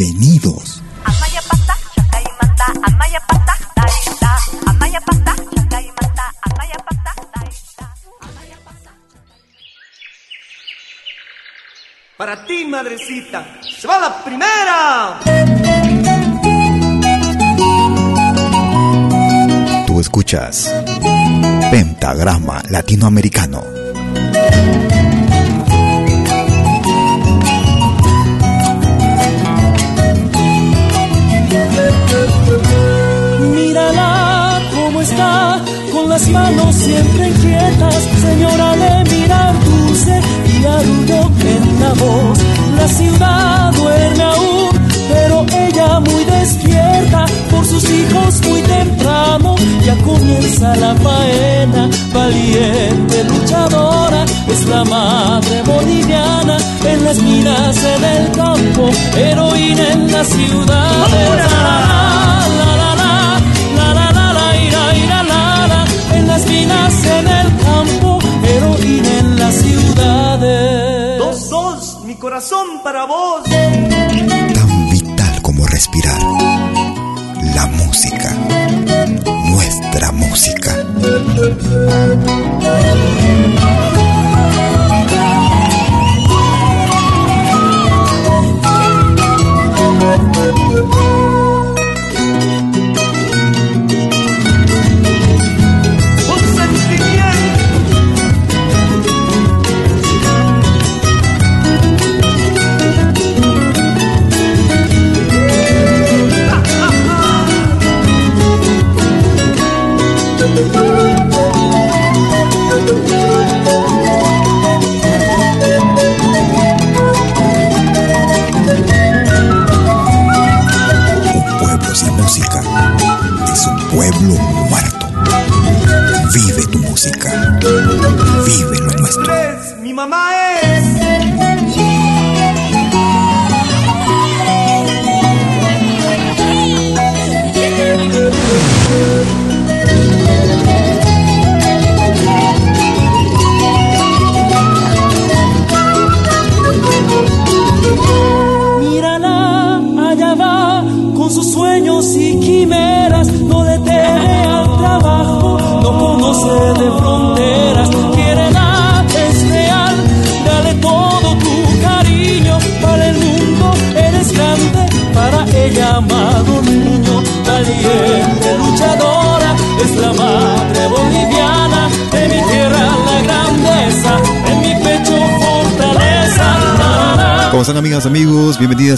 Bienvenidos. Para ti, madrecita, se va la primera. Tú escuchas Pentagrama Latinoamericano. Está, con las manos siempre inquietas, señora de mirar dulce y arrullo en la voz. La ciudad duerme aún, pero ella muy despierta, por sus hijos muy temprano, ya comienza la faena, valiente luchadora, es la madre boliviana, en las minas, en el campo, heroína en la ciudad. Corazón para vos. Tan vital como respirar. La música. Nuestra música.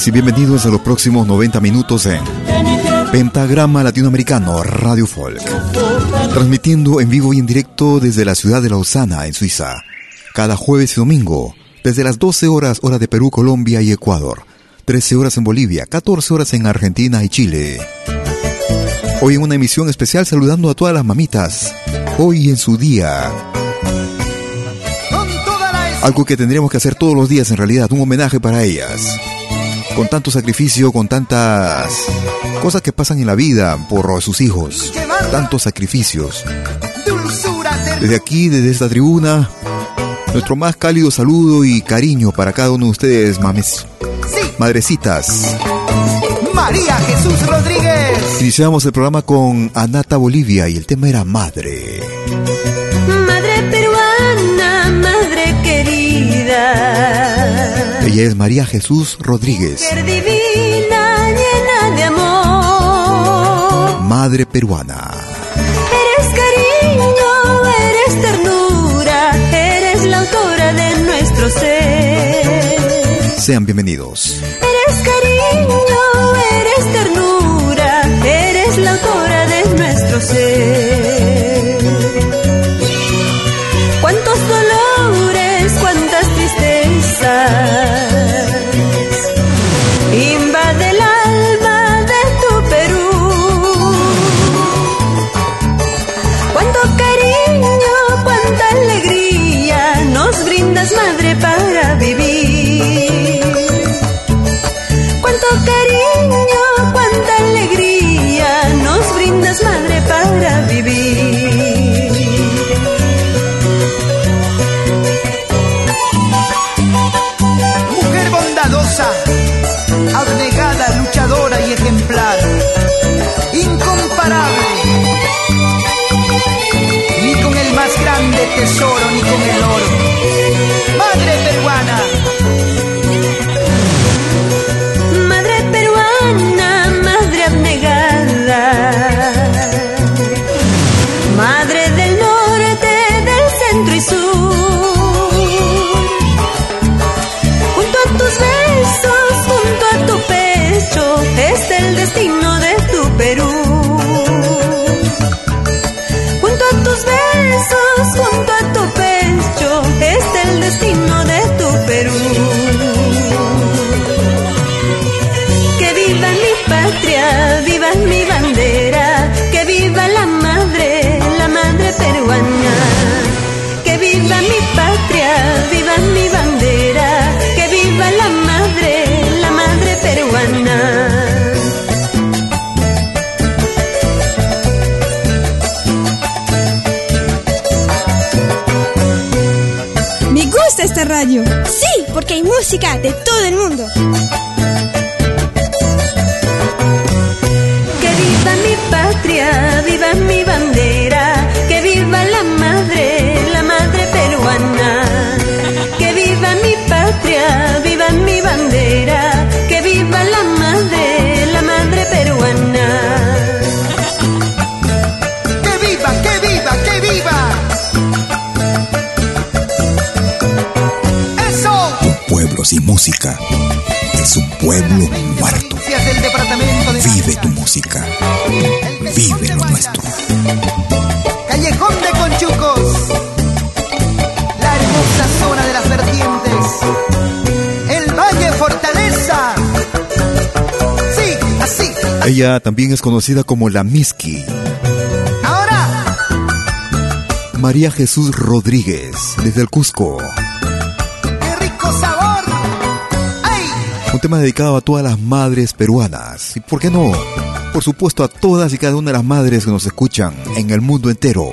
Y bienvenidos a los próximos 90 minutos en Pentagrama Latinoamericano Radio Folk. Transmitiendo en vivo y en directo desde la ciudad de Lausana, en Suiza. Cada jueves y domingo, desde las 12 horas hora de Perú, Colombia y Ecuador. 13 horas en Bolivia, 14 horas en Argentina y Chile. Hoy en una emisión especial saludando a todas las mamitas. Hoy en su día. Algo que tendríamos que hacer todos los días en realidad, un homenaje para ellas. Con tanto sacrificio, con tantas cosas que pasan en la vida por sus hijos, tantos sacrificios. Desde aquí, desde esta tribuna, nuestro más cálido saludo y cariño para cada uno de ustedes, mames, madrecitas. María Jesús Rodríguez. Iniciamos el programa con Anata Bolivia y el tema era Madre. Madre peruana, madre querida. Ella es María Jesús Rodríguez. divina, llena de amor. Madre peruana. Eres cariño, eres ternura, eres la autora de nuestro ser. Sean bienvenidos. Eres cariño, eres ternura, eres la autora de nuestro ser. Música de todo el mundo. Pueblo muerto. Vive tu música. Vive lo nuestro. Callejón de Conchucos. La hermosa zona de las vertientes. El Valle Fortaleza. Sí, así. Ella también es conocida como la Miski. Ahora, María Jesús Rodríguez, desde el Cusco. Un tema dedicado a todas las madres peruanas. ¿Y por qué no? Por supuesto a todas y cada una de las madres que nos escuchan en el mundo entero.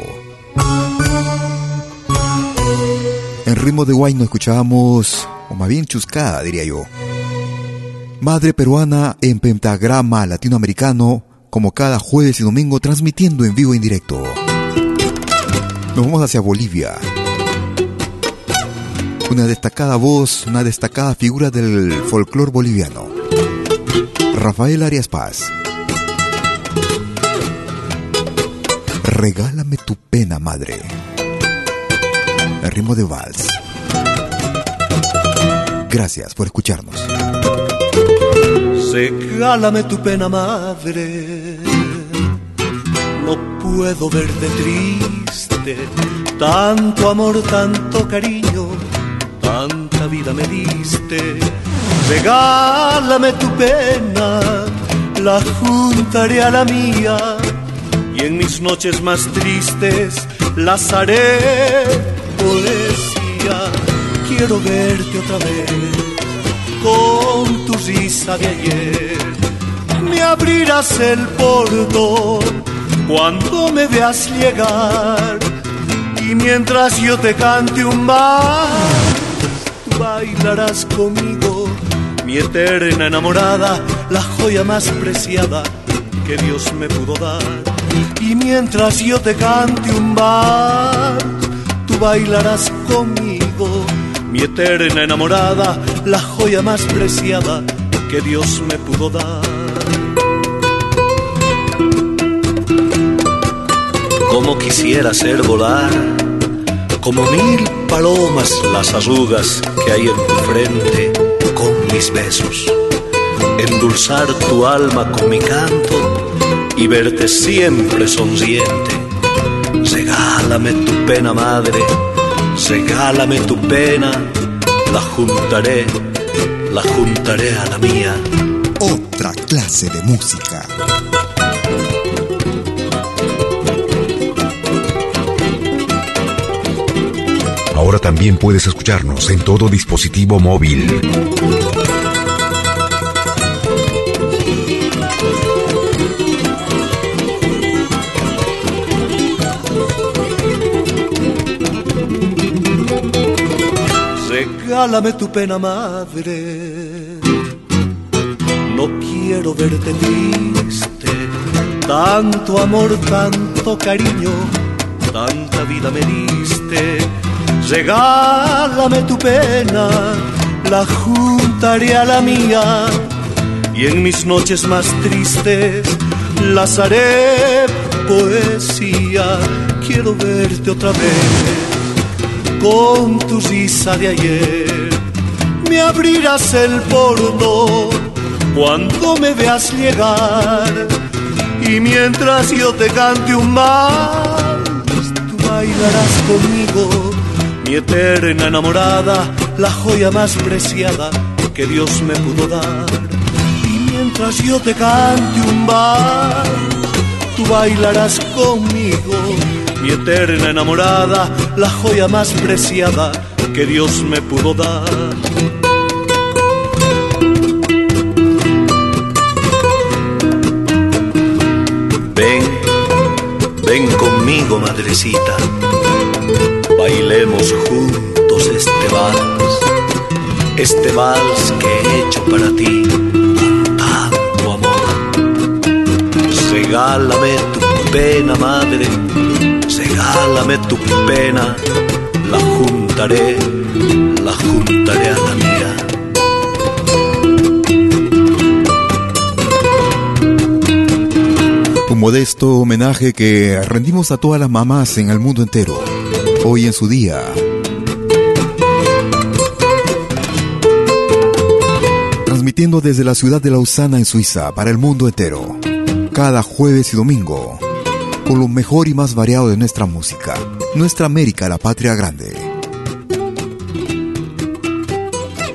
En ritmo de guay nos escuchábamos, o más bien chuscada diría yo. Madre peruana en pentagrama latinoamericano, como cada jueves y domingo transmitiendo en vivo e en directo. Nos vamos hacia Bolivia. Una destacada voz, una destacada figura del folclore boliviano. Rafael Arias Paz. Regálame tu pena, madre. El ritmo de vals. Gracias por escucharnos. Regálame tu pena, madre. No puedo verte triste. Tanto amor, tanto cariño, tanta vida me diste. Regálame tu pena, la juntaré a la mía. Y en mis noches más tristes las haré poesía. Quiero verte otra vez con tu risa de ayer. Me abrirás el portón cuando me veas llegar. Y mientras yo te cante un mar, bailarás conmigo, mi eterna enamorada, la joya más preciada que Dios me pudo dar. Y mientras yo te cante un bar, tú bailarás conmigo, mi eterna enamorada, la joya más preciada que Dios me pudo dar. Como quisiera ser volar, como mil palomas las arrugas que hay en tu frente con mis besos, endulzar tu alma con mi canto y verte siempre sonriente. Regálame tu pena, madre, regálame tu pena, la juntaré, la juntaré a la mía. Otra clase de música. Ahora también puedes escucharnos en todo dispositivo móvil. Regálame tu pena, madre. No quiero verte triste. Tanto amor, tanto cariño, tanta vida me diste Regálame tu pena, la juntaré a la mía y en mis noches más tristes las haré poesía. Quiero verte otra vez con tu risa de ayer. Me abrirás el porno cuando me veas llegar y mientras yo te cante un mar, tú bailarás conmigo mi eterna enamorada, la joya más preciada que Dios me pudo dar. Y mientras yo te cante un bar, tú bailarás conmigo, mi eterna enamorada, la joya más preciada que Dios me pudo dar. Ven, ven conmigo, madrecita bailemos juntos este vals, este vals que he hecho para ti con tanto amor. Regálame tu pena, madre, regálame tu pena, la juntaré, la juntaré a la mía. Un modesto homenaje que rendimos a todas las mamás en el mundo entero hoy en su día. Transmitiendo desde la ciudad de Lausana en Suiza para el mundo entero, cada jueves y domingo, con lo mejor y más variado de nuestra música, nuestra América, la patria grande.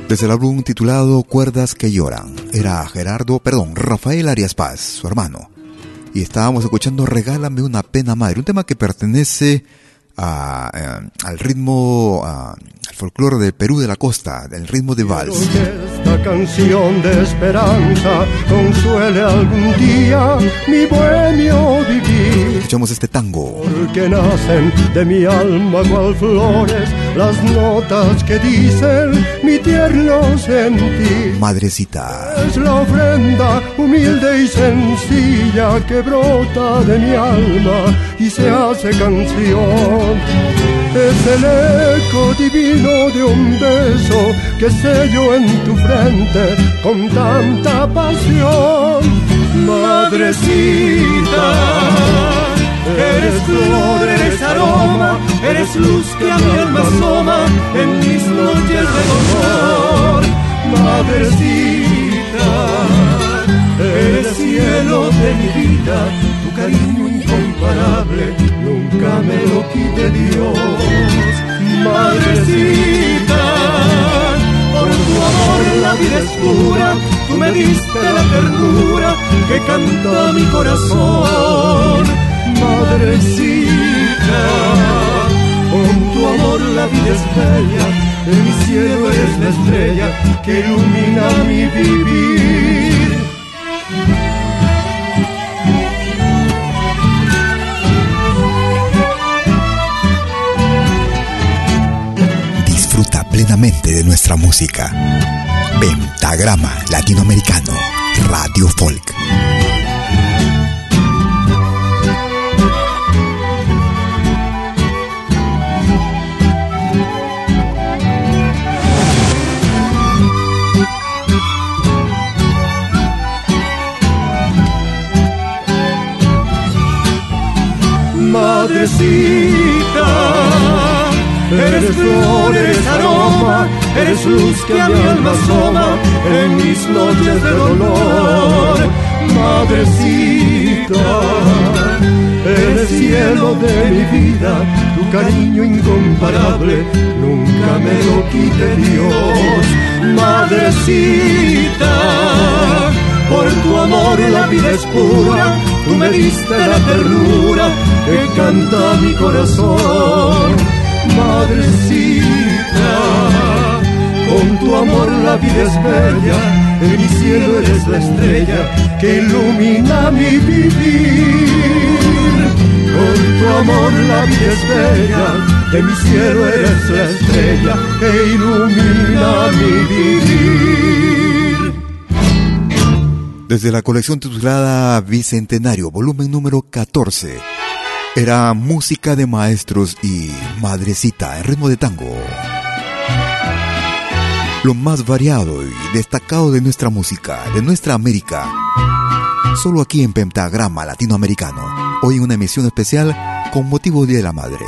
Desde el álbum titulado Cuerdas que lloran, era Gerardo, perdón, Rafael Arias Paz, su hermano. Y estábamos escuchando Regálame una pena madre, un tema que pertenece a, eh, al ritmo, al folclore del Perú de la costa, del ritmo de vals. esta canción de esperanza consuele algún día mi bohemio vivir. Escuchamos este tango. Porque nacen de mi alma cual flores las notas que dicen mi tierno sentir. Madrecita. Es la ofrenda humilde y sencilla que brota de mi alma y se hace canción. Es el eco divino de un beso que sello en tu frente con tanta pasión. Madrecita, eres flor, eres aroma, eres luz que a mi alma asoma en mis noches de dolor. Madrecita, eres cielo de mi vida, tu cariño incomparable nunca me lo quite Dios. Madrecita, por tu amor la vida es pura, tú me diste la ternura que canta mi corazón. Madrecita, con tu amor la vida es bella, mi cielo eres la estrella que ilumina mi vivir. Disfruta plenamente de nuestra música. Pentagrama Latinoamericano, Radio Folk. Madrecita. Eres flor, eres aroma, eres luz que a mi alma asoma en mis noches de dolor. Madrecita, eres cielo de mi vida, tu cariño incomparable, nunca me lo quite Dios. Madrecita, por tu amor la vida es pura, tú me diste la ternura que canta mi corazón. Madrecita, con tu amor la vida es bella, en mi cielo eres la estrella que ilumina mi vivir. Con tu amor la vida es bella, de mi cielo eres la estrella que ilumina mi vivir. Desde la colección titulada Bicentenario, volumen número 14, era música de maestros y madrecita en ritmo de tango. Lo más variado y destacado de nuestra música, de nuestra América. Solo aquí en Pentagrama Latinoamericano. Hoy en una emisión especial con motivo Día de la Madre.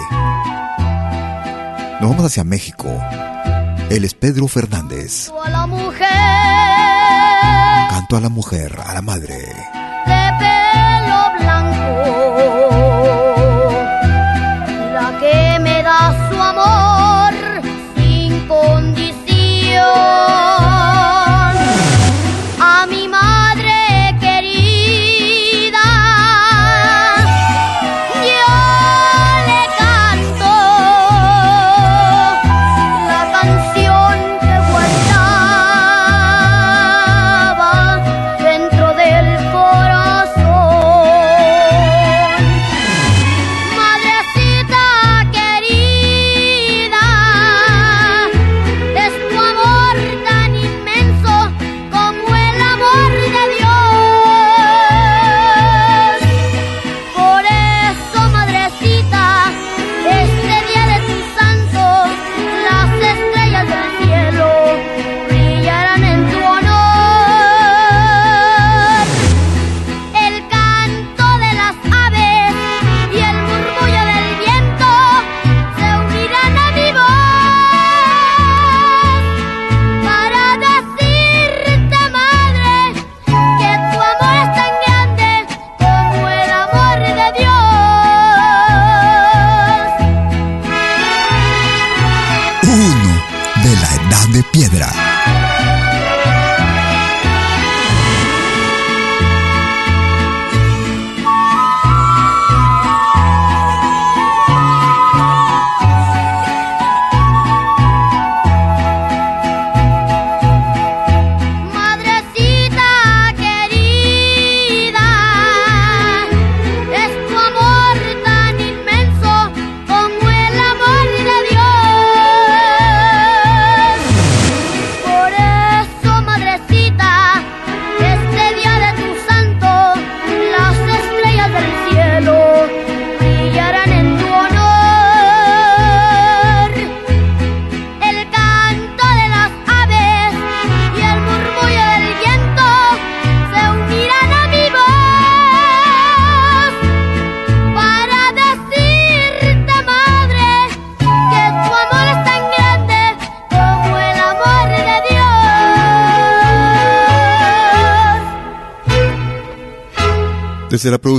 Nos vamos hacia México. Él es Pedro Fernández. A la mujer. Canto a la mujer, a la madre.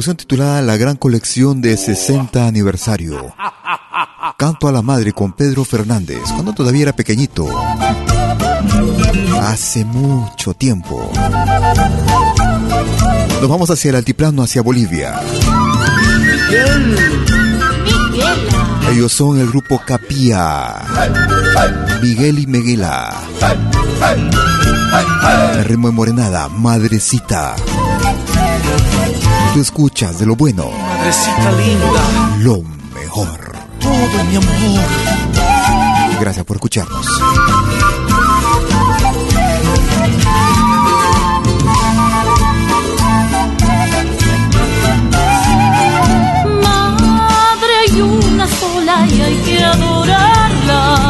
Producción titulada La Gran Colección de 60 Aniversario. Canto a la Madre con Pedro Fernández, cuando todavía era pequeñito. Hace mucho tiempo. Nos vamos hacia el altiplano, hacia Bolivia. Ellos son el grupo Capía. Miguel y Miguela. El ritmo de morenada, madrecita. Tú escuchas de lo bueno. Madrecita linda. Lo mejor. Todo mi amor. Gracias por escucharnos. Madre hay una sola y hay que adorarla,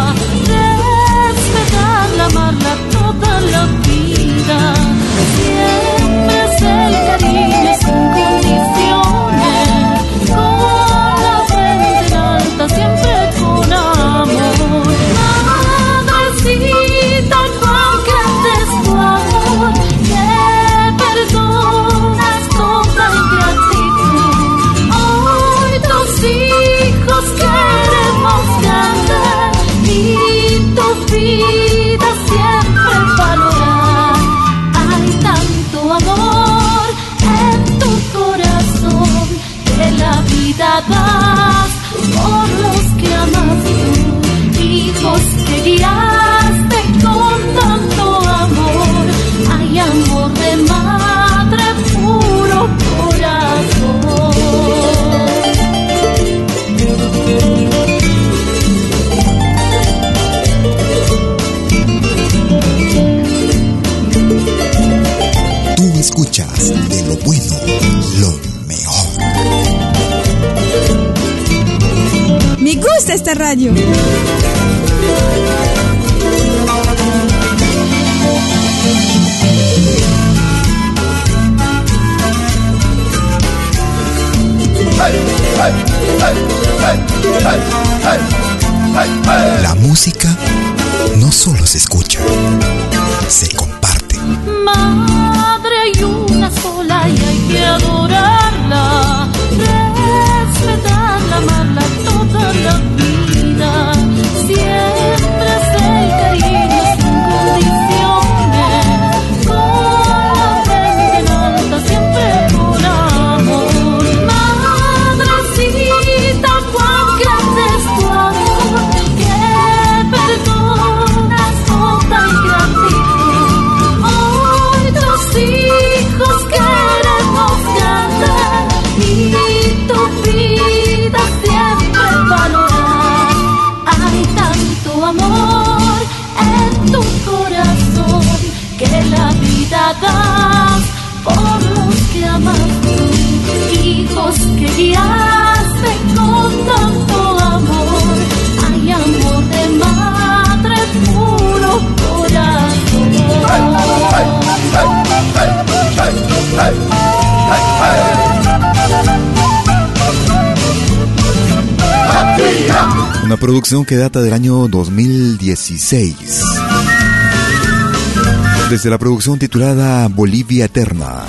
esta radio. La música no solo se escucha, se comparte. Madre hay una sola y hay que adorarla, Una producción que data del año 2016. Desde la producción titulada Bolivia Eterna.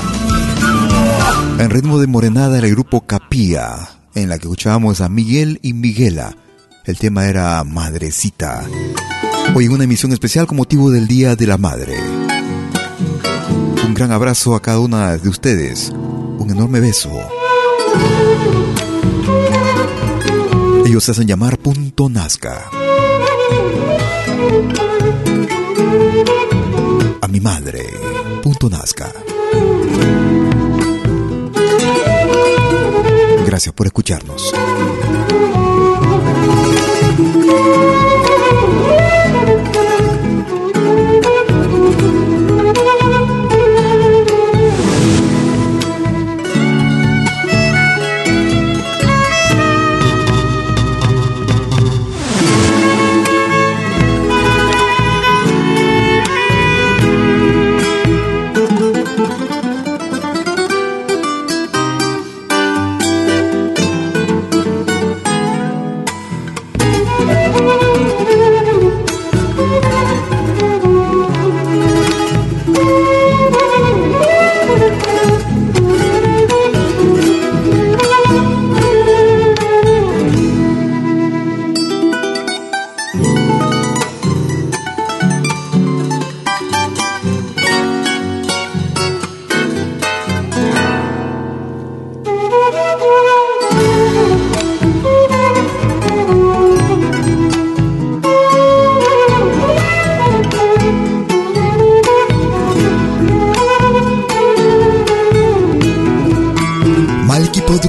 En ritmo de morenada el grupo Capía, en la que escuchábamos a Miguel y Miguela. El tema era Madrecita. Hoy en una emisión especial con motivo del Día de la Madre. Un gran abrazo a cada una de ustedes. Un enorme beso. Ellos se hacen llamar Punto Nazca. A mi madre, Punto Nazca. Gracias por escucharnos.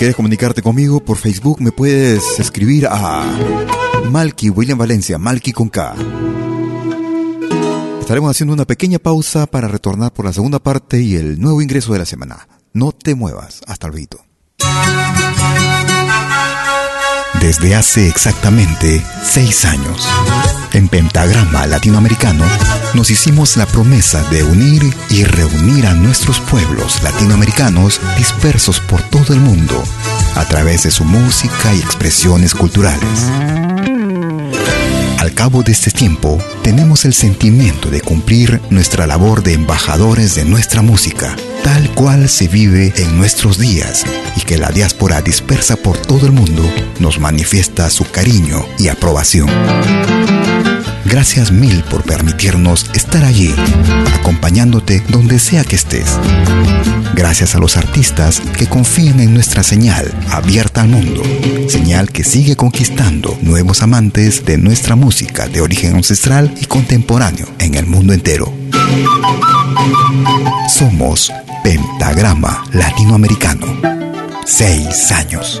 Quieres comunicarte conmigo por Facebook, me puedes escribir a Malky William Valencia, Malky con K. Estaremos haciendo una pequeña pausa para retornar por la segunda parte y el nuevo ingreso de la semana. No te muevas, hasta vito. Desde hace exactamente seis años, en Pentagrama Latinoamericano, nos hicimos la promesa de unir y reunir a nuestros pueblos latinoamericanos dispersos por todo el mundo a través de su música y expresiones culturales. Al cabo de este tiempo, tenemos el sentimiento de cumplir nuestra labor de embajadores de nuestra música, tal cual se vive en nuestros días, y que la diáspora dispersa por todo el mundo nos manifiesta su cariño y aprobación. Gracias mil por permitirnos estar allí, acompañándote donde sea que estés. Gracias a los artistas que confían en nuestra señal abierta al mundo, señal que sigue conquistando nuevos amantes de nuestra música de origen ancestral y contemporáneo en el mundo entero. Somos Pentagrama Latinoamericano. Seis años.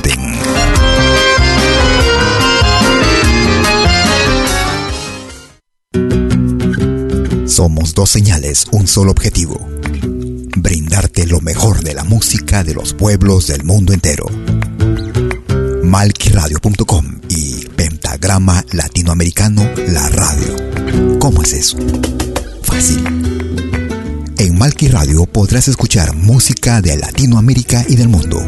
Somos dos señales, un solo objetivo. Brindarte lo mejor de la música de los pueblos del mundo entero. Malquiradio.com y Pentagrama Latinoamericano, la radio. ¿Cómo es eso? Fácil. En Malqui Radio podrás escuchar música de Latinoamérica y del mundo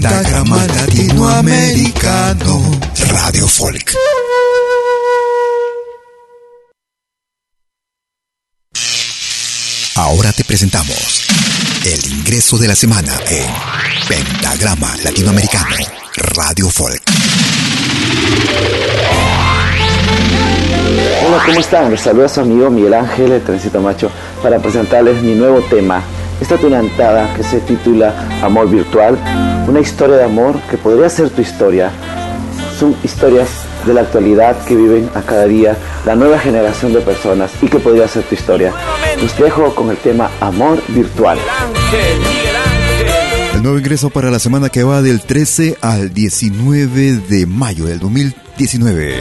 Latinoamericano Radio Folk. Ahora te presentamos el ingreso de la semana en Pentagrama Latinoamericano Radio Folk. Hola, ¿cómo están? Les saluda su amigo Miguel Ángel, el Trencito Macho, para presentarles mi nuevo tema. Esta tunantada que se titula Amor Virtual, una historia de amor que podría ser tu historia. Son historias de la actualidad que viven a cada día la nueva generación de personas y que podría ser tu historia. Los dejo con el tema Amor Virtual. El nuevo ingreso para la semana que va del 13 al 19 de mayo del 2019.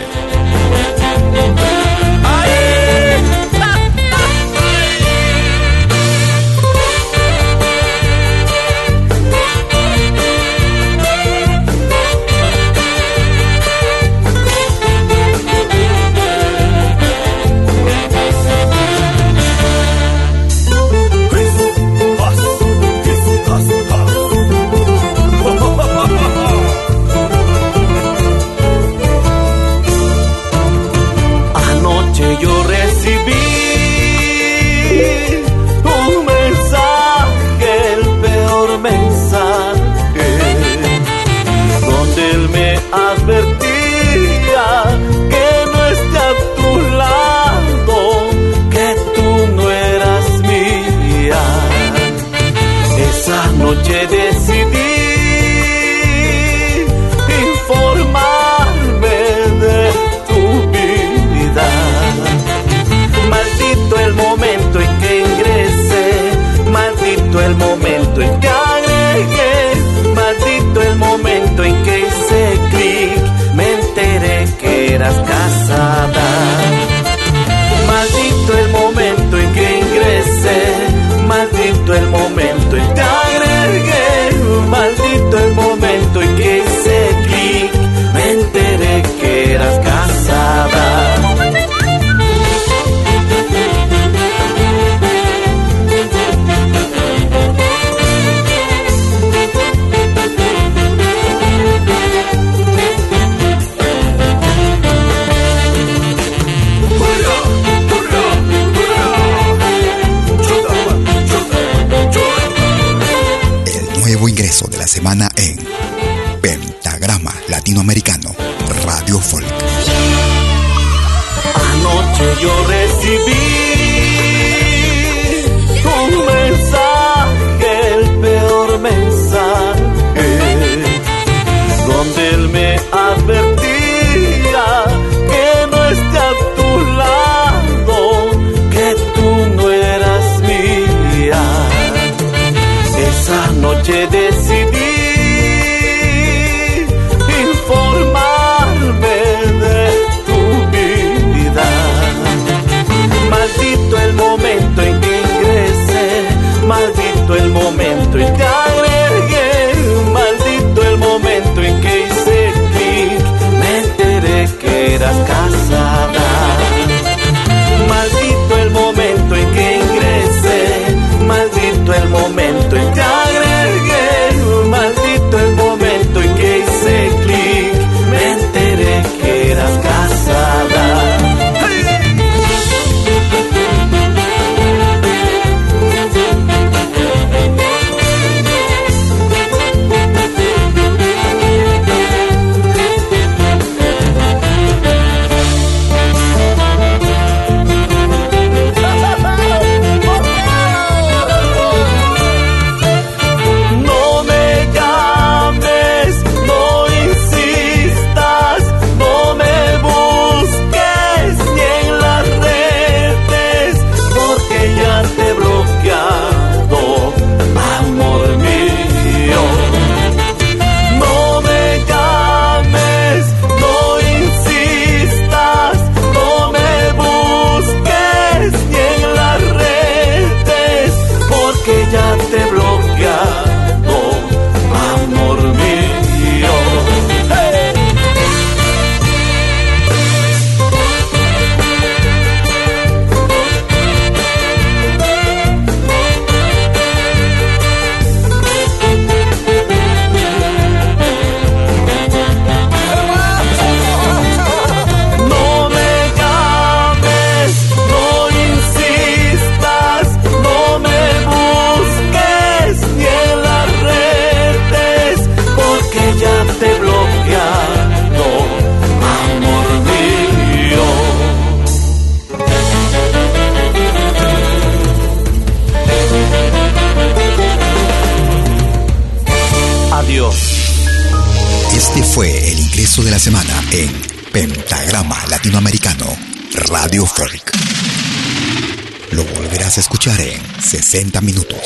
Lo volverás a escuchar en 60 minutos.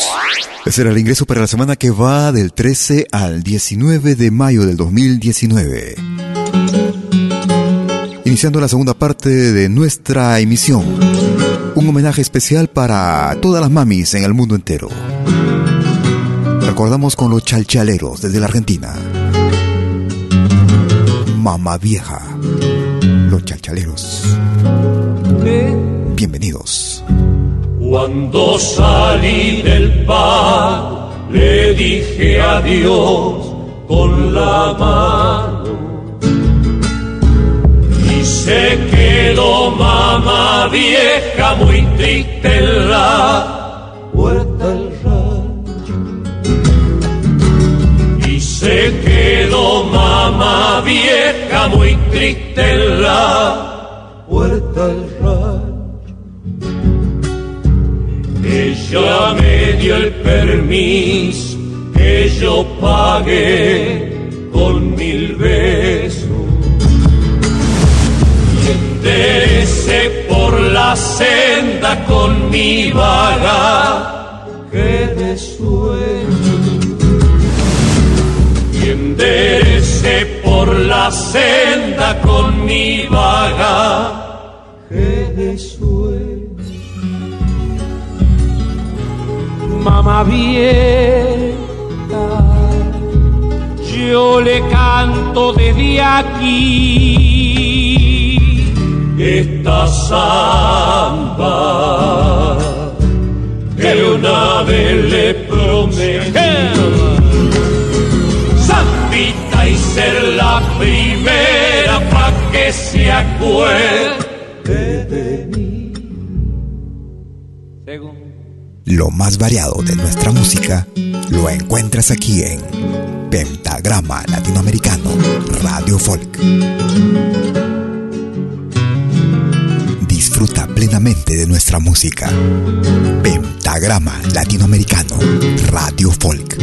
Ese era el ingreso para la semana que va del 13 al 19 de mayo del 2019. Iniciando la segunda parte de nuestra emisión. Un homenaje especial para todas las mamis en el mundo entero. Recordamos con los chalchaleros desde la Argentina. Mamá vieja. Los chalchaleros. Bienvenidos. Cuando salí del bar, le dije adiós con la mano. Y se quedó mamá vieja muy triste en la puerta del rancho. Y se quedó mamá vieja muy triste en la puerta del rancho. Ella me dio el permiso que yo pagué con mil besos. Y enderecé por la senda con mi vaga que de sueño. Y enderecé por la senda con mi vaga mamá vieja, yo le canto desde aquí esta samba que una vez le prometí. Zambita y ser la primera pa' que se acuerde de mí. Lo más variado de nuestra música lo encuentras aquí en Pentagrama Latinoamericano Radio Folk. Disfruta plenamente de nuestra música. Pentagrama Latinoamericano Radio Folk.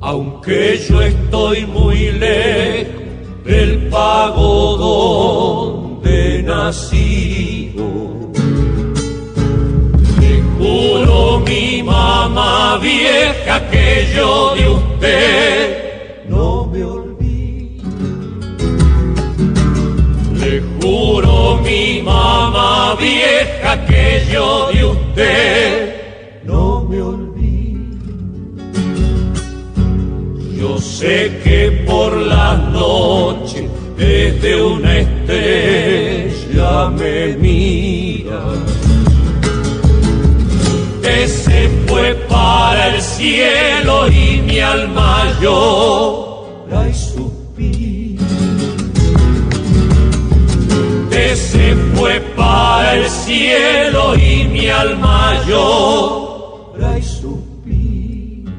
Aunque yo estoy muy lejos del pago donde nacido, te juro mi mamá vieja que yo de usted no me olvido. Le juro mi mamá vieja que yo de usted no me olvido. Yo sé que por la noche desde una fue para el cielo y mi alma llora y suspira. Fue para el cielo y mi alma llora y suspira.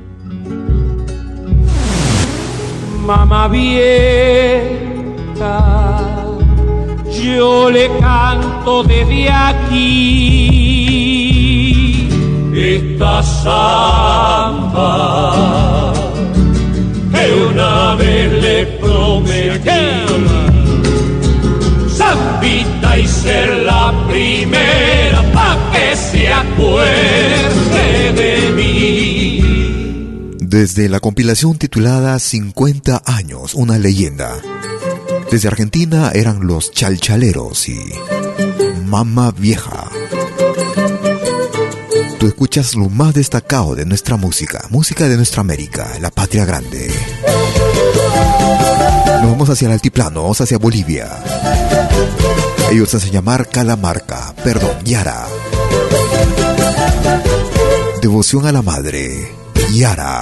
mamá vieja, yo le canto desde aquí esta samba que una vez le prometí. Zambita y ser la primera pa' que se acuerde de mí. Desde la compilación titulada 50 años, una leyenda. Desde Argentina eran los chalchaleros y Mama Vieja. Tú escuchas lo más destacado de nuestra música, música de nuestra América, la patria grande. Nos vamos hacia el altiplano, vamos hacia Bolivia. Ellos hacen llamar Calamarca, perdón, Yara. Devoción a la madre, Yara.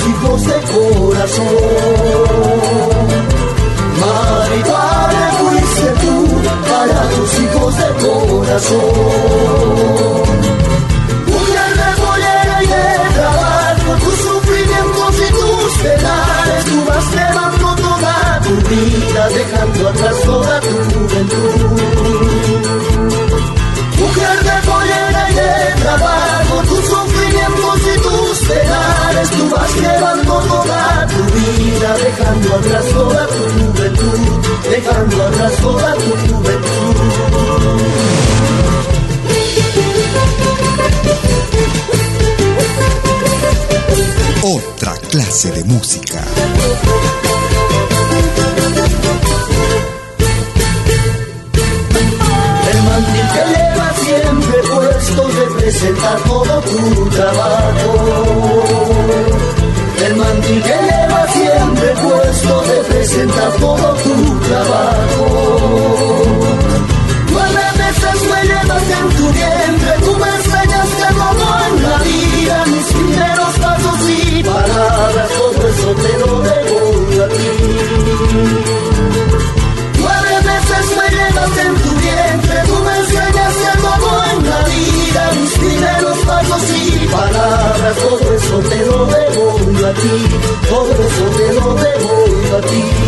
Hijos de corazón. Madre, padre, fuiste tú para tus hijos de corazón. Clase de música. El mandil que llevas siempre puesto representa todo tu trabajo. Eso te lo debo yo a ti, todo eso te lo debo yo a ti.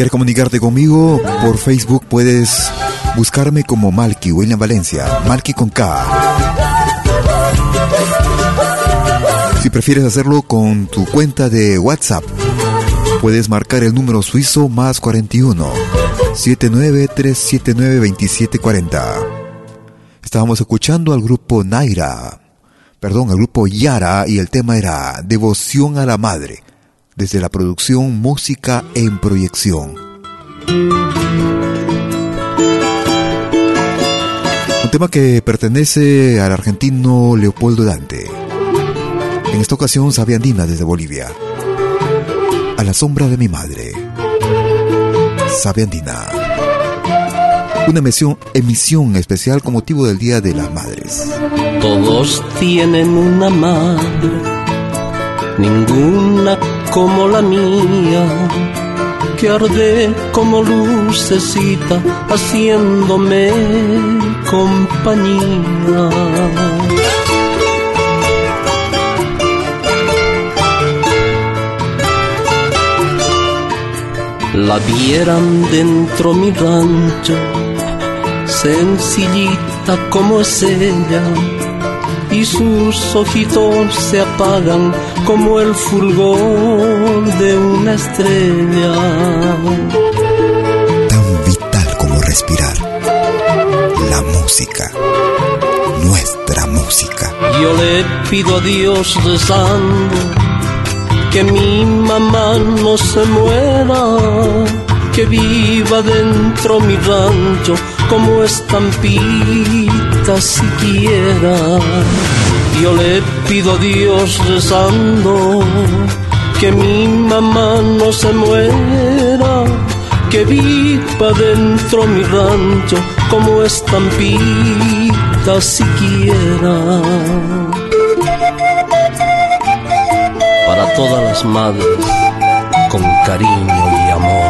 Quieres comunicarte conmigo por Facebook puedes buscarme como Malky William Valencia, Malky con K. Si prefieres hacerlo con tu cuenta de WhatsApp, puedes marcar el número suizo más 41 79379 2740. Estábamos escuchando al grupo Naira, perdón, al grupo Yara y el tema era Devoción a la Madre desde la producción Música en Proyección. Un tema que pertenece al argentino Leopoldo Dante. En esta ocasión, Sabiandina desde Bolivia. A la sombra de mi madre. Sabiandina. Una emisión, emisión especial con motivo del Día de las Madres. Todos tienen una madre, ninguna como la mía, que arde como lucecita haciéndome compañía. La vieran dentro mi rancho, sencillita como es ella y sus ojitos se apagan como el fulgor de una estrella. Tan vital como respirar. La música. Nuestra música. Yo le pido a Dios rezando que mi mamá no se muera, que viva dentro mi rancho como estampita siquiera. Yo le pido a Dios rezando que mi mamá no se muera, que viva dentro mi rancho como estampita siquiera. Para todas las madres, con cariño y amor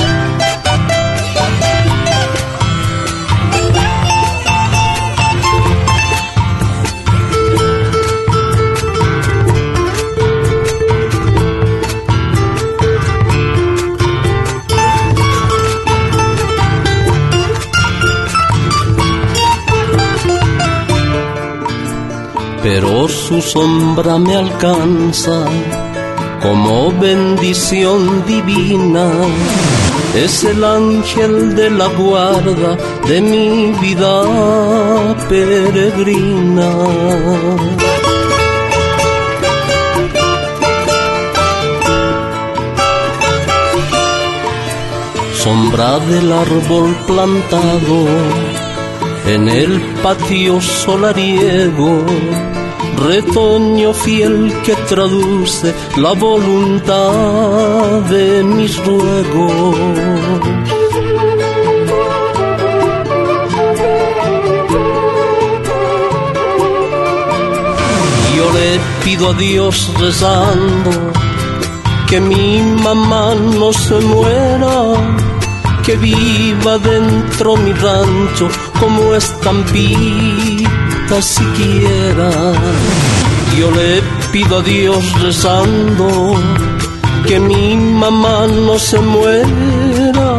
Pero su sombra me alcanza como bendición divina. Es el ángel de la guarda de mi vida peregrina. Sombra del árbol plantado en el patio solariego, retoño fiel que traduce la voluntad de mis ruegos. Yo le pido a Dios rezando que mi mamá no se muera, que viva dentro mi rancho como siquiera. Yo le pido a Dios rezando que mi mamá no se muera,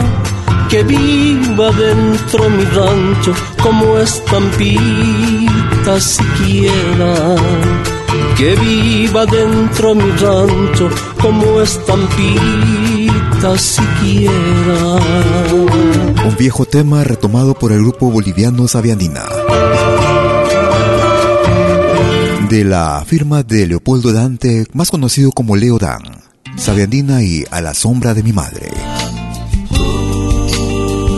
que viva dentro mi rancho como estampita siquiera. Que viva dentro mi rancho como estampita siquiera. Un viejo tema retomado por el grupo boliviano Sabiandina. De la firma de Leopoldo Dante, más conocido como Leo Dan, Sabiandina y A la sombra de mi madre.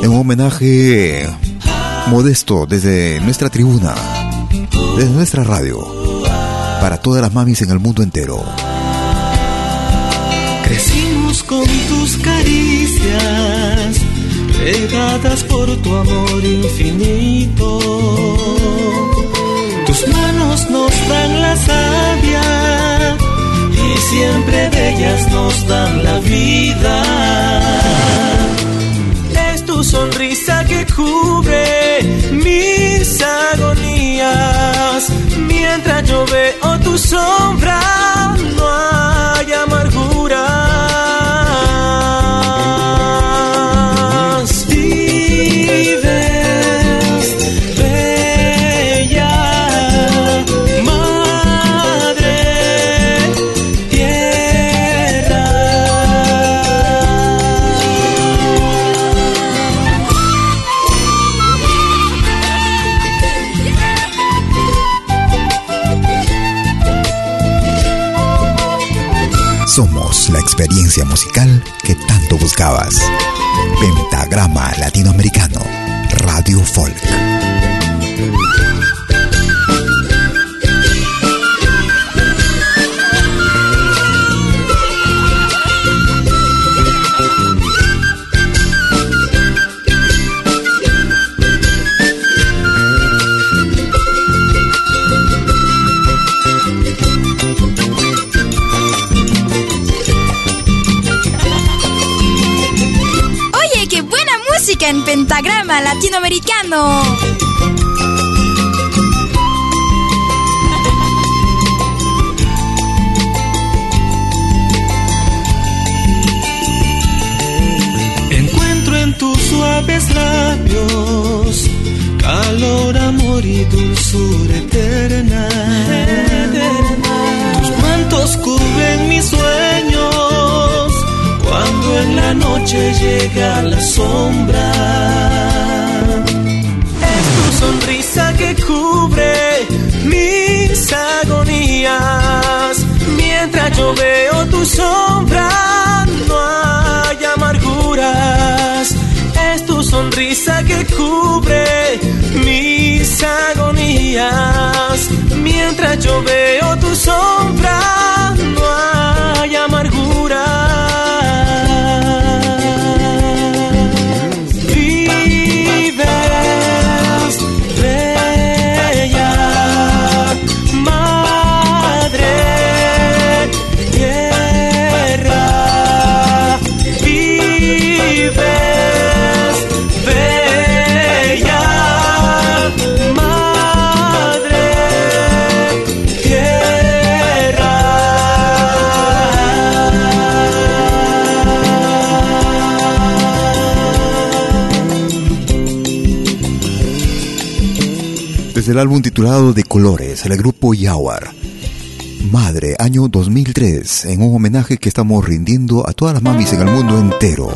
En un homenaje modesto desde nuestra tribuna, desde nuestra radio, para todas las mamis en el mundo entero. Crecimos con tus caricias, pegadas por tu amor infinito. Tus manos nos dan la savia y siempre de ellas nos dan la vida. Es tu sonrisa que cubre mis agonías mientras yo veo tu sombra experiencia musical que tanto buscabas. Pentagrama Latinoamericano, Radio Folk. En pentagrama latinoamericano. Encuentro en tus suaves labios calor, amor y dulzura eterna. Tus mantos cubren mis sueños cuando en la noche llega la sombra. Es tu sonrisa que cubre mis agonías. Mientras yo veo tu sombra, no hay amarguras. Es tu sonrisa que cubre mis agonías. Mientras yo veo el álbum titulado De Colores, el grupo Yawar. Madre, año 2003, en un homenaje que estamos rindiendo a todas las mamis en el mundo entero.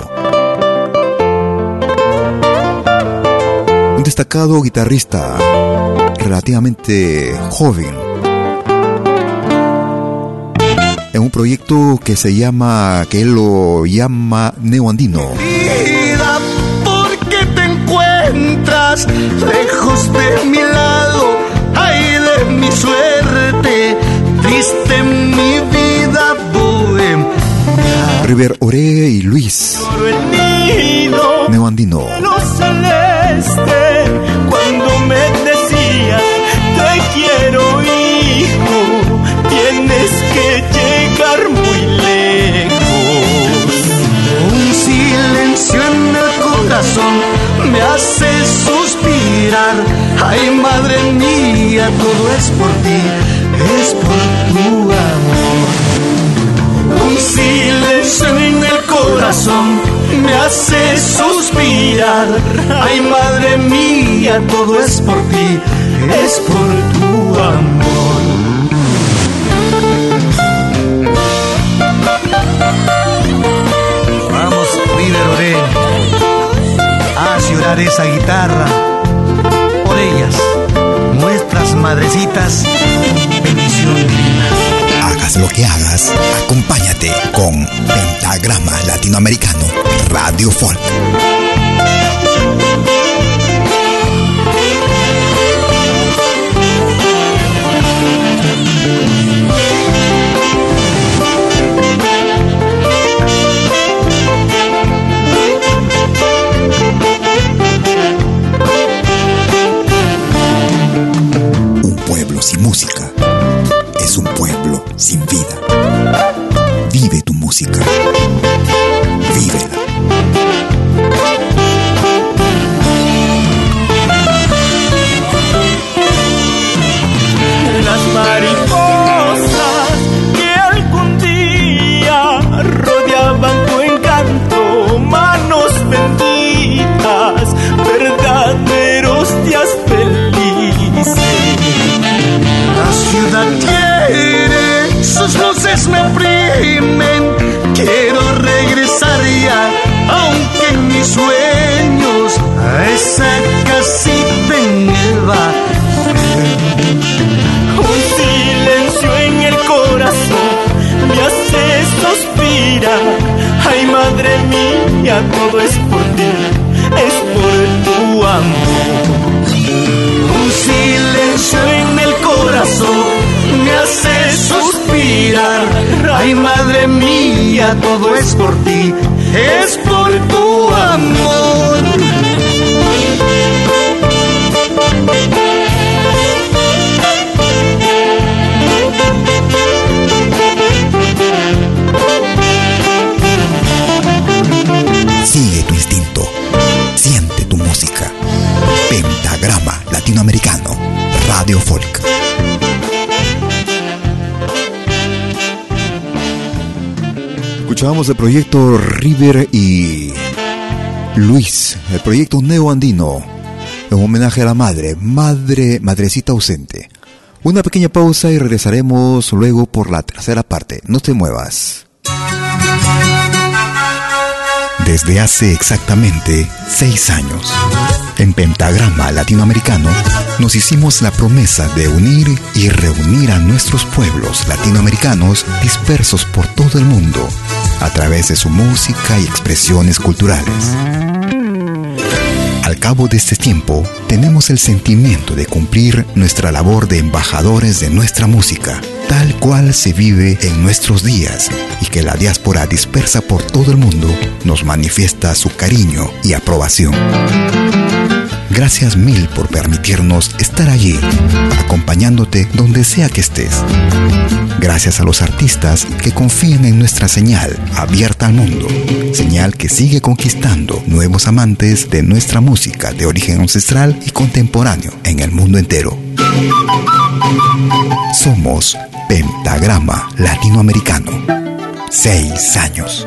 Un destacado guitarrista, relativamente joven, en un proyecto que se llama, que él lo llama Neoandino. ¿por qué te encuentras lejos de mi triste mi vida bohem. River Ore y Luis. Neoandino. celeste, cuando me decías te quiero hijo, tienes que llegar muy lejos. Un silencio en el corazón me hace suspirar. Ay, madre mía, todo es por ti, es por tu amor. Un silencio en el corazón me hace suspirar. Ay, madre mía, todo es por ti, es por tu amor. Vamos, líder a llorar esa guitarra por ellas, nuestras madrecitas. Hagas lo que hagas, acompáñate con Pentagrama Latinoamericano Radio Folk. Escuchábamos el proyecto River y Luis, el proyecto neoandino, en homenaje a la madre, madre, madrecita ausente. Una pequeña pausa y regresaremos luego por la tercera parte. No te muevas. Desde hace exactamente seis años, en Pentagrama Latinoamericano, nos hicimos la promesa de unir y reunir a nuestros pueblos latinoamericanos dispersos por todo el mundo a través de su música y expresiones culturales. Al cabo de este tiempo, tenemos el sentimiento de cumplir nuestra labor de embajadores de nuestra música, tal cual se vive en nuestros días y que la diáspora dispersa por todo el mundo nos manifiesta su cariño y aprobación. Gracias mil por permitirnos estar allí, acompañándote donde sea que estés. Gracias a los artistas que confían en nuestra señal abierta al mundo, señal que sigue conquistando nuevos amantes de nuestra música de origen ancestral y contemporáneo en el mundo entero. Somos Pentagrama Latinoamericano. Seis años.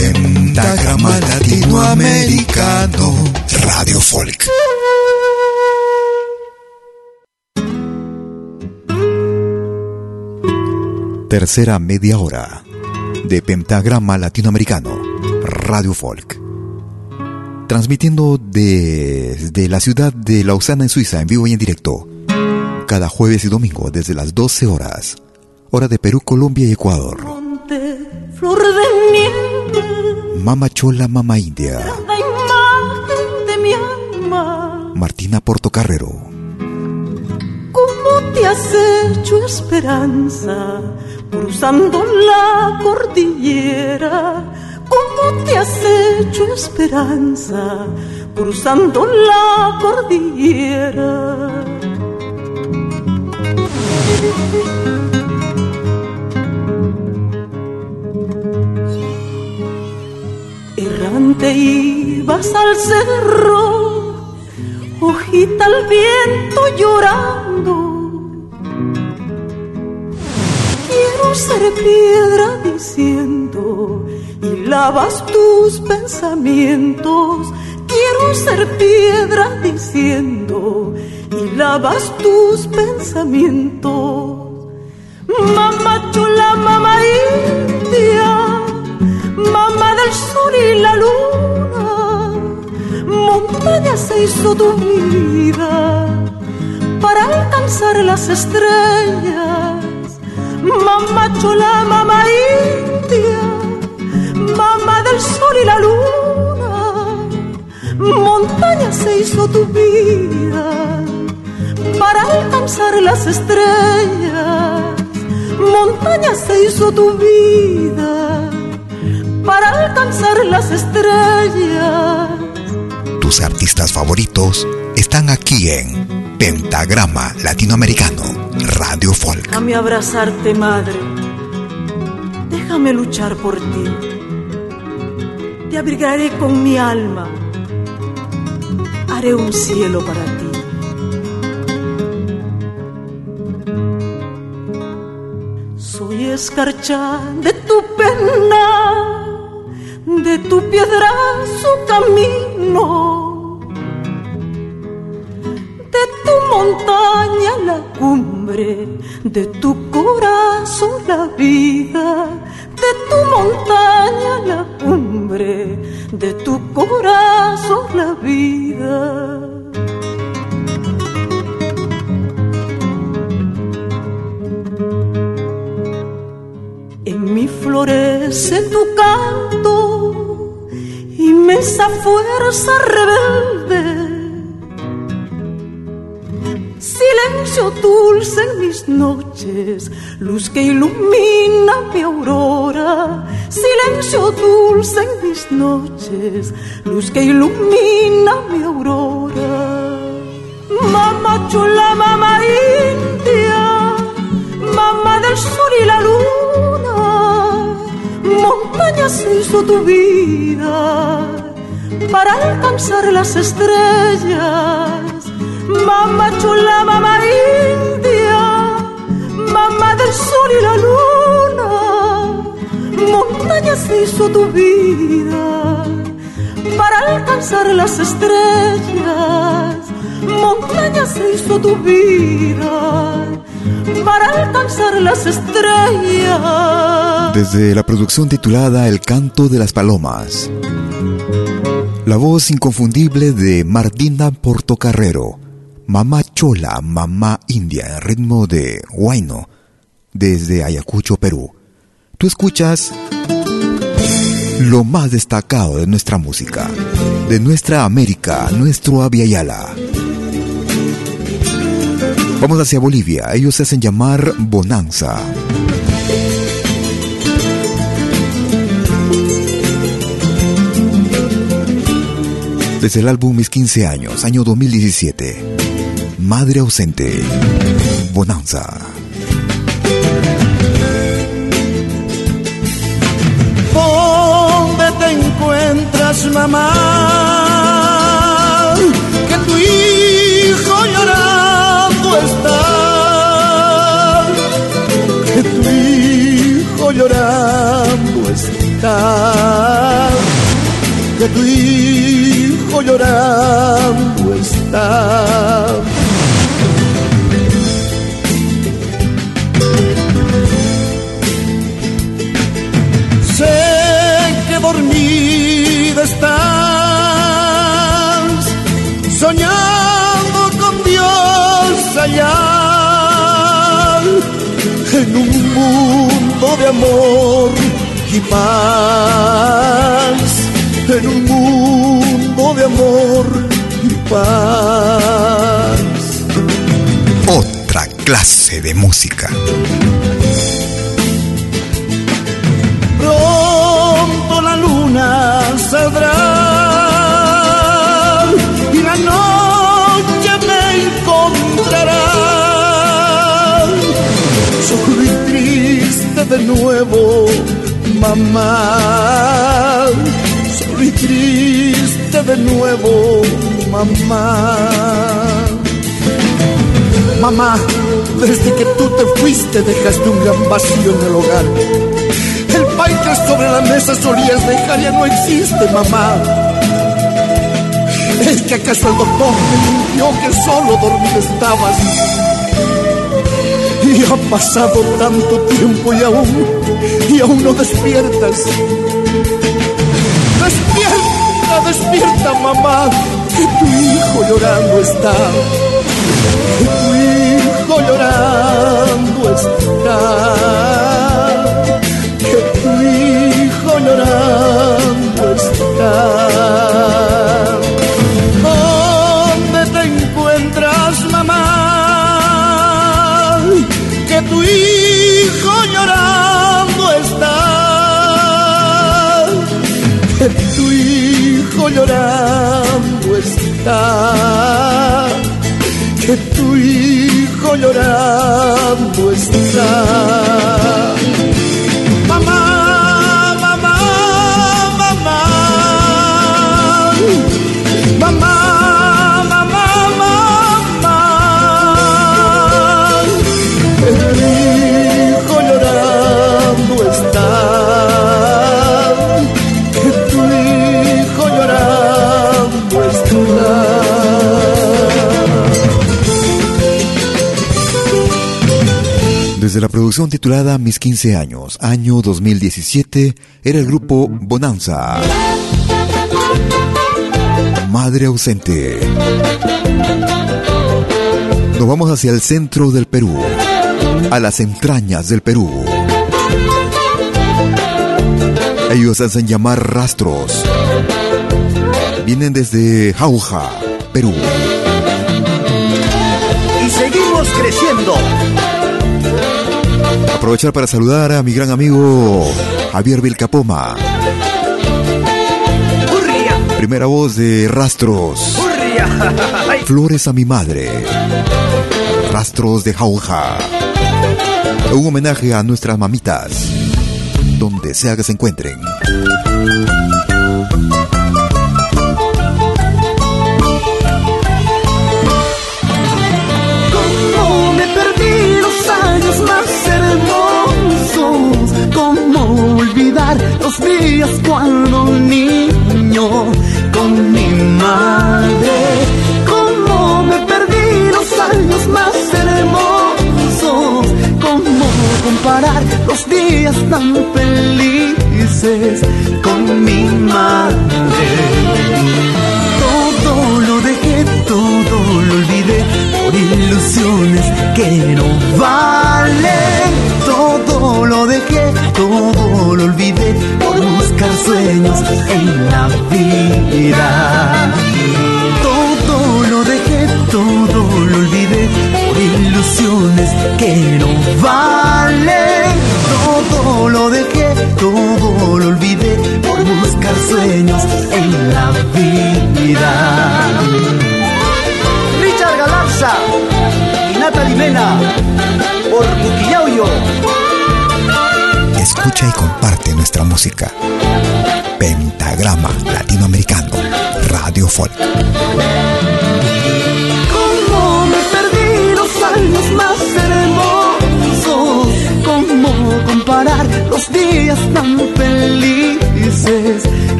Pentagrama Latinoamericano Radio Folk. Tercera media hora de Pentagrama Latinoamericano Radio Folk. Transmitiendo desde la ciudad de Lausana en Suiza en vivo y en directo. Cada jueves y domingo desde las 12 horas. Hora de Perú, Colombia y Ecuador. Mama Chola, Mama India. la imagen de mi alma. Martina Portocarrero. ¿Cómo te has hecho esperanza cruzando la cordillera? ¿Cómo te has hecho esperanza cruzando la cordillera? Errante ibas al cerro, hojita al viento llorando. Quiero ser piedra diciendo y lavas tus pensamientos. Quiero ser piedra diciendo y lavas tus pensamientos. Mamá chula, mamá india, del sol y la luna, montaña se hizo tu vida para alcanzar las estrellas. Mamá chula, mamá india, mamá del sol y la luna, montaña se hizo tu vida para alcanzar las estrellas. Montaña se hizo tu vida para alcanzar las estrellas. Tus artistas favoritos están aquí en Pentagrama Latinoamericano, Radio Folk. Déjame abrazarte, madre. Déjame luchar por ti. Te abrigaré con mi alma. Haré un cielo para ti. Soy escarcha de tu pena de tu piedra su camino, de tu montaña la cumbre, de tu corazón la vida, de tu montaña la cumbre, de tu corazón la vida. Mi florece tu canto, inmensa fuerza rebelde. Silencio dulce en mis noches, luz que ilumina mi aurora. Silencio dulce en mis noches, luz que ilumina mi aurora. Mamá chula, mamá india, mamá del sol y la luna, montañas hizo tu vida para alcanzar las estrellas. Mamá chula, mamá india, mamá del sol y la luna, montañas hizo tu vida para alcanzar las estrellas. Montañas hizo tu vida para alcanzar las estrellas. Desde la producción titulada El canto de las palomas. La voz inconfundible de Martina Portocarrero, Mamá Chola, Mamá India, en ritmo de Huayno, desde Ayacucho, Perú. Tú escuchas lo más destacado de nuestra música, de nuestra América, nuestro Aviala. Vamos hacia Bolivia, ellos se hacen llamar Bonanza. Desde el álbum Mis 15 años, año 2017. Madre ausente. Bonanza. ¿Dónde te encuentras, mamá? Llorando está. Que tu hijo llorando está. Sé que dormida estás, soñando con Dios allá, en un mundo de amor y paz, en un mundo de amor y paz. Otra clase de música. Pronto la luna saldrá nuevo, mamá. Solo y triste de nuevo, mamá. Mamá, desde que tú te fuiste dejaste un gran vacío en el hogar. El pan que sobre la mesa solías dejar ya no existe, mamá. Es que acaso el doctor me limpió que solo dormido estabas. Y ha pasado tanto tiempo y aún, y aún no despiertas. Despierta, despierta, mamá, que tu hijo llorando está. Que tu hijo llorando está que tu hijo llorando está. Hijo llorando está. Que tu hijo llorando está. Que tu hijo llorando está. Desde la producción titulada Mis 15 años, año 2017, era el grupo Bonanza. Madre ausente. Nos vamos hacia el centro del Perú, a las entrañas del Perú. Ellos hacen llamar rastros. Vienen desde Jauja, Perú. Y seguimos creciendo. Aprovechar para saludar a mi gran amigo Javier Vilcapoma. Primera voz de Rastros. Flores a mi madre. Rastros de Jauja. Un homenaje a nuestras mamitas, donde sea que se encuentren. Olvidar los días cuando niño y comparte nuestra música. Pentagrama Latinoamericano, Radio Folk.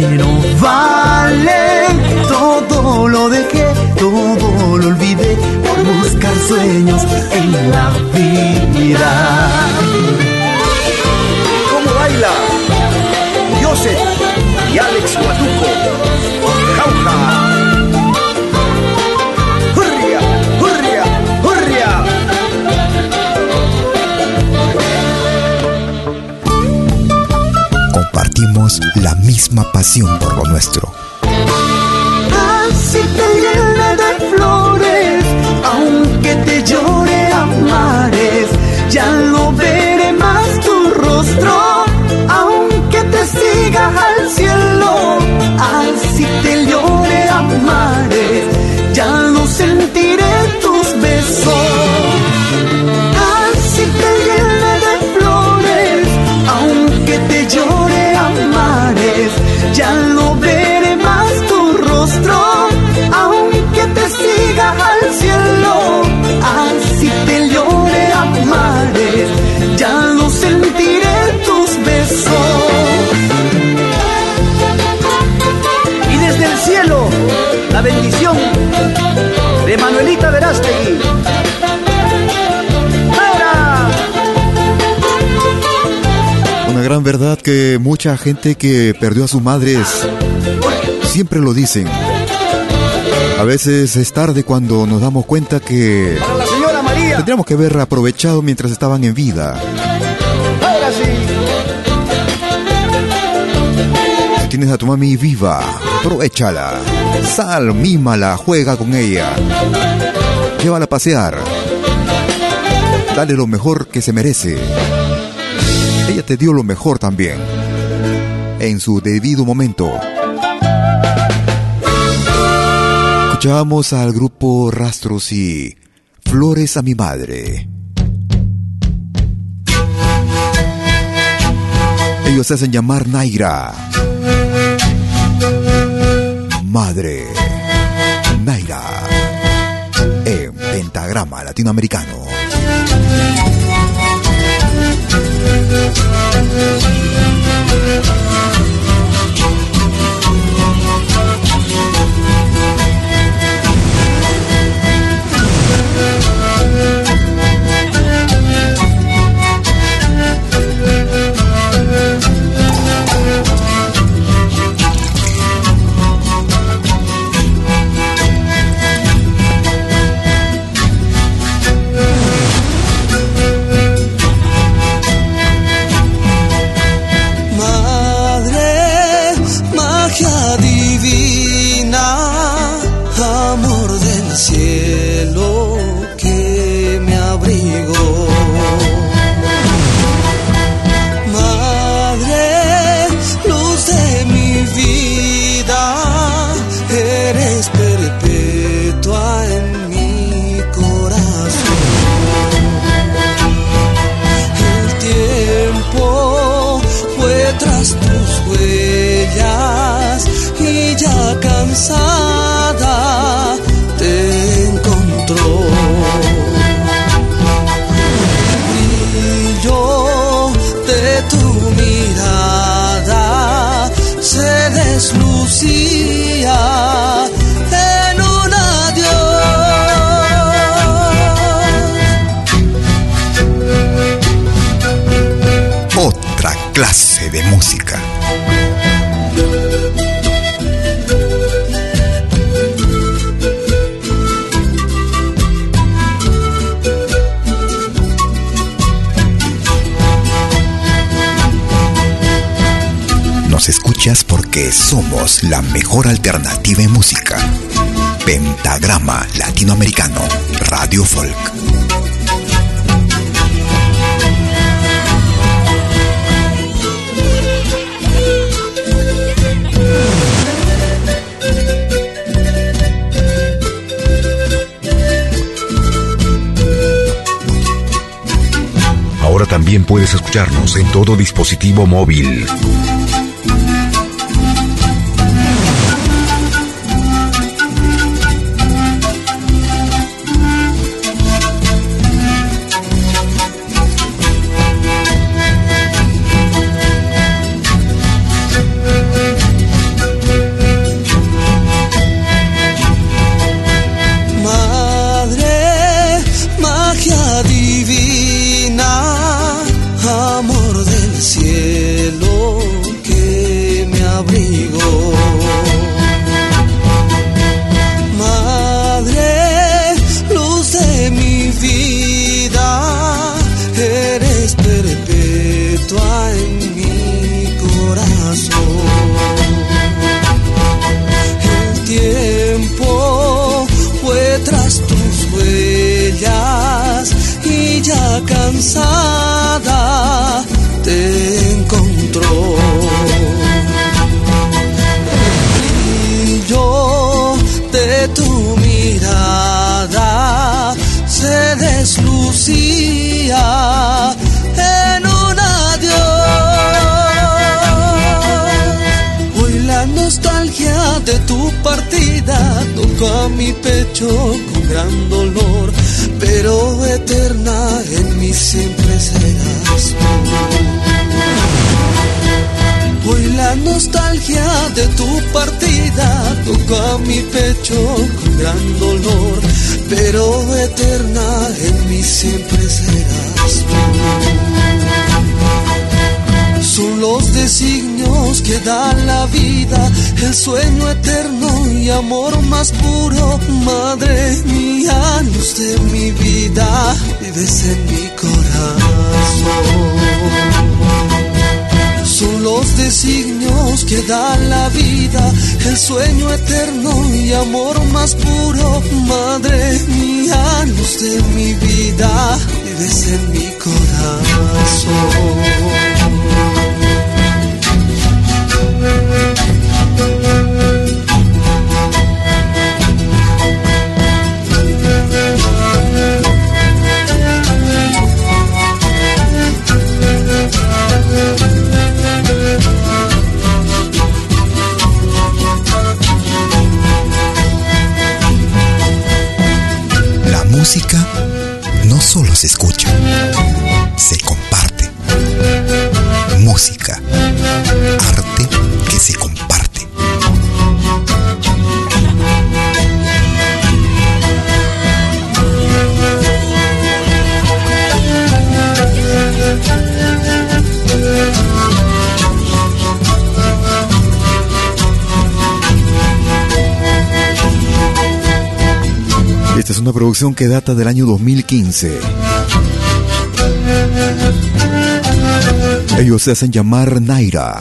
Que no valen. Todo lo dejé, todo lo olvidé por buscar sueños en la vida. ¿Cómo baila? Joseph y Alex. Misma pasión por lo nuestro. Verdad que mucha gente que perdió a sus madres siempre lo dicen. A veces es tarde cuando nos damos cuenta que tendríamos que haber aprovechado mientras estaban en vida. Si tienes a tu mami viva, aprovechala. Sal, mímala, juega con ella. Llévala a pasear. Dale lo mejor que se merece. Te dio lo mejor también. En su debido momento. Escuchábamos al grupo Rastros y Flores a mi madre. Ellos se hacen llamar Naira. Madre Naira en pentagrama latinoamericano. Thank you. Porque somos la mejor alternativa en música. Pentagrama Latinoamericano, Radio Folk. Ahora también puedes escucharnos en todo dispositivo móvil. el sueño eterno y amor más puro. Madre mía, luz de mi vida, vives en mi corazón. Son los designios que da la vida, el sueño eterno y amor más puro. Madre mía, luz de mi vida, vives en mi corazón. Una producción que data del año 2015. Ellos se hacen llamar Naira.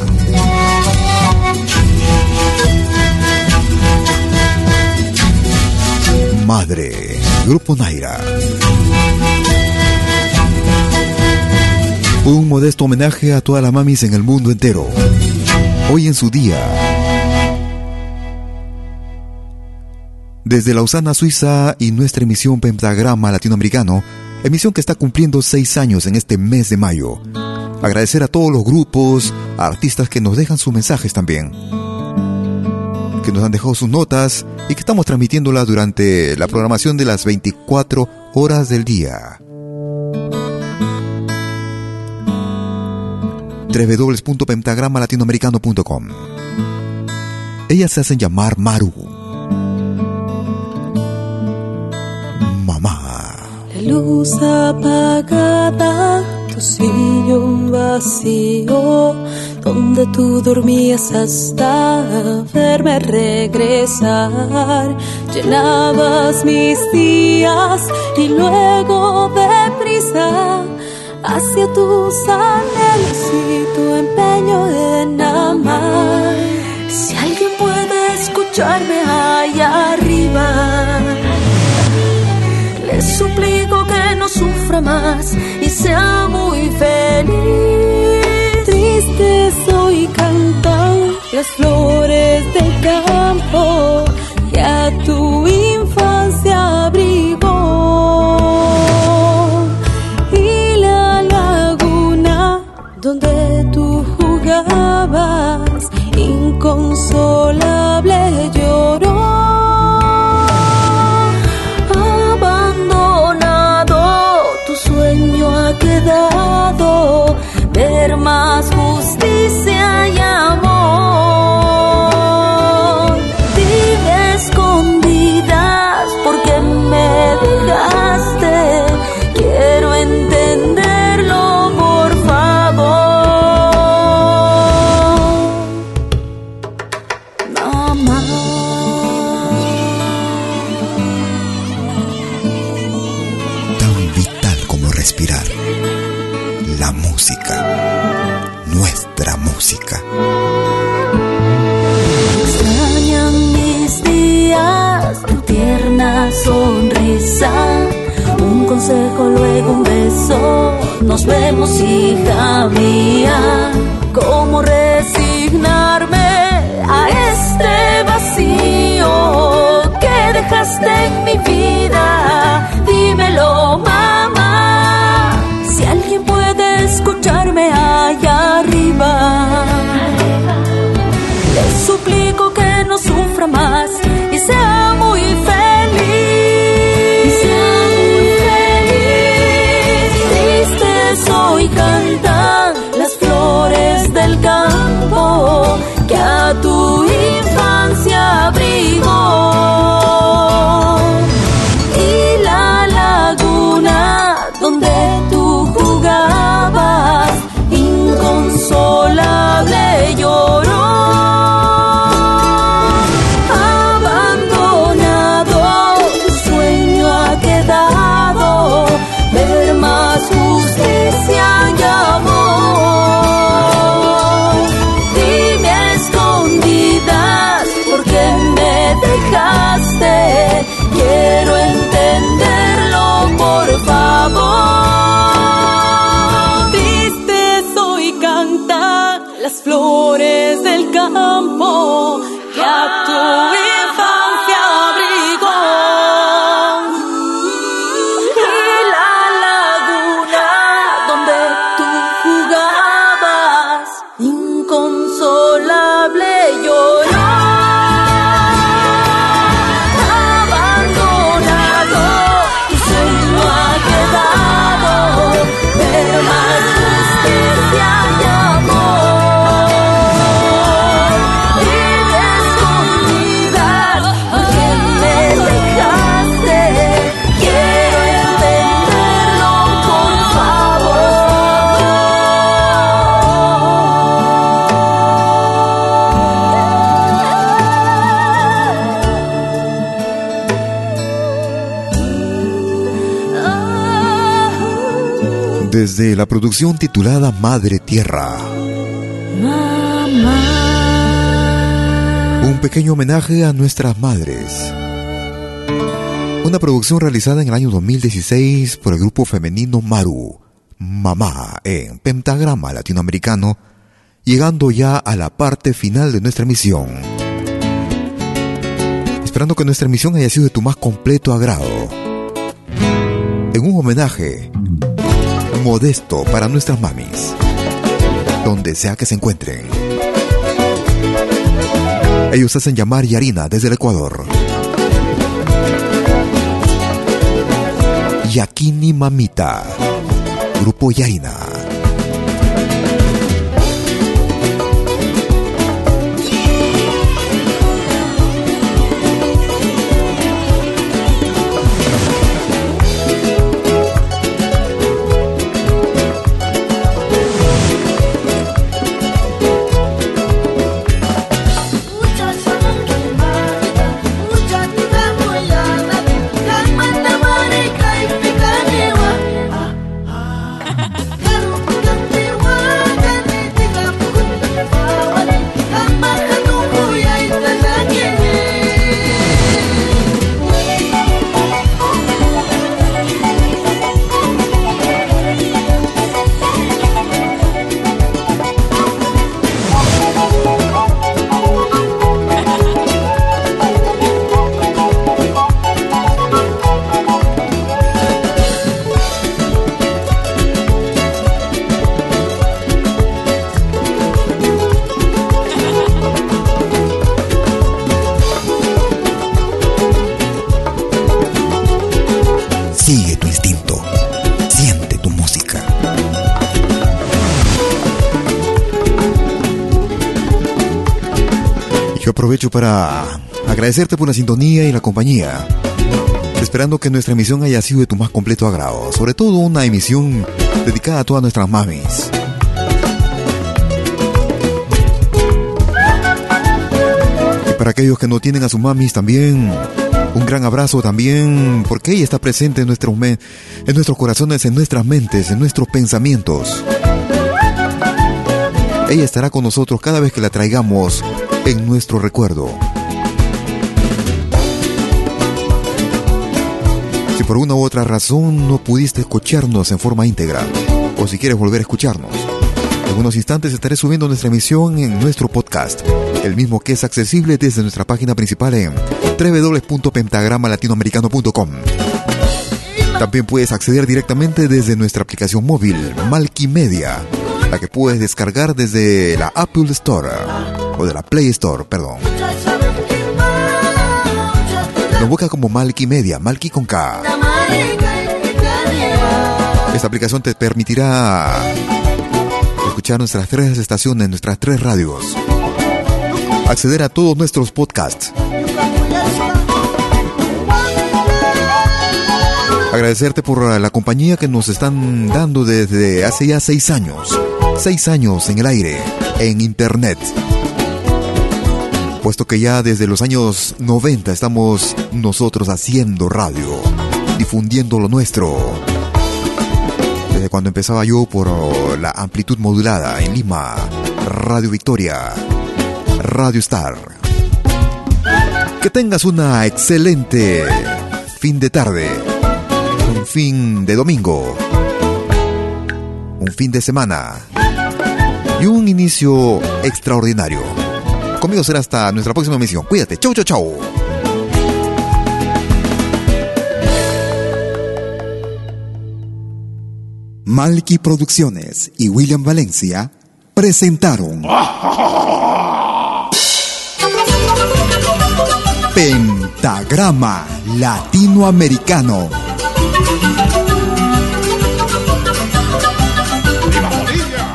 Madre, Grupo Naira. Un modesto homenaje a todas las mamis en el mundo entero. Hoy en su día. Desde Lausana, Suiza y nuestra emisión Pentagrama Latinoamericano, emisión que está cumpliendo seis años en este mes de mayo. Agradecer a todos los grupos, artistas que nos dejan sus mensajes también, que nos han dejado sus notas y que estamos transmitiéndolas durante la programación de las 24 horas del día. www.pentagramalatinoamericano.com Ellas se hacen llamar Maru. Luz apagada, tu sillón vacío, donde tú dormías hasta verme regresar. Llenabas mis días y luego deprisa hacia tus anhelos y tu empeño en amar. Si alguien puede escucharme allá arriba le suplico no sufra más y sea muy feliz. Triste soy cantan las flores del campo que a tu infancia abrigó. Y la laguna donde tú jugabas inconsolable Desde la producción titulada Madre Tierra. Un pequeño homenaje a nuestras madres. Una producción realizada en el año 2016 por el grupo femenino Maru, Mamá, en pentagrama latinoamericano, llegando ya a la parte final de nuestra misión. Esperando que nuestra misión haya sido de tu más completo agrado. En un homenaje modesto para nuestras mamis, donde sea que se encuentren. Ellos hacen llamar Yarina desde el Ecuador. Yakini Mamita, Grupo Yarina. Aprovecho para agradecerte por la sintonía y la compañía. Esperando que nuestra emisión haya sido de tu más completo agrado. Sobre todo una emisión dedicada a todas nuestras mamis. Y para aquellos que no tienen a sus mamis también, un gran abrazo también, porque ella está presente en, nuestros en nuestros corazones, en nuestras mentes, en nuestros pensamientos. Ella estará con nosotros cada vez que la traigamos en nuestro recuerdo. Si por una u otra razón no pudiste escucharnos en forma íntegra, o si quieres volver a escucharnos, en unos instantes estaré subiendo nuestra emisión en nuestro podcast, el mismo que es accesible desde nuestra página principal en www.pentagramalatinoamericano.com. También puedes acceder directamente desde nuestra aplicación móvil, Malkimedia, la que puedes descargar desde la Apple Store o de la Play Store, perdón. Nos busca como Malky Media, Malky con K. Esta aplicación te permitirá escuchar nuestras tres estaciones, nuestras tres radios, acceder a todos nuestros podcasts. Agradecerte por la compañía que nos están dando desde hace ya seis años. Seis años en el aire, en internet puesto que ya desde los años 90 estamos nosotros haciendo radio, difundiendo lo nuestro. Desde cuando empezaba yo por la amplitud modulada en Lima, Radio Victoria, Radio Star. Que tengas una excelente fin de tarde, un fin de domingo, un fin de semana y un inicio extraordinario. Conmigo será hasta nuestra próxima emisión. Cuídate. Chau, chau, chau. Malky Producciones y William Valencia presentaron Pentagrama Latinoamericano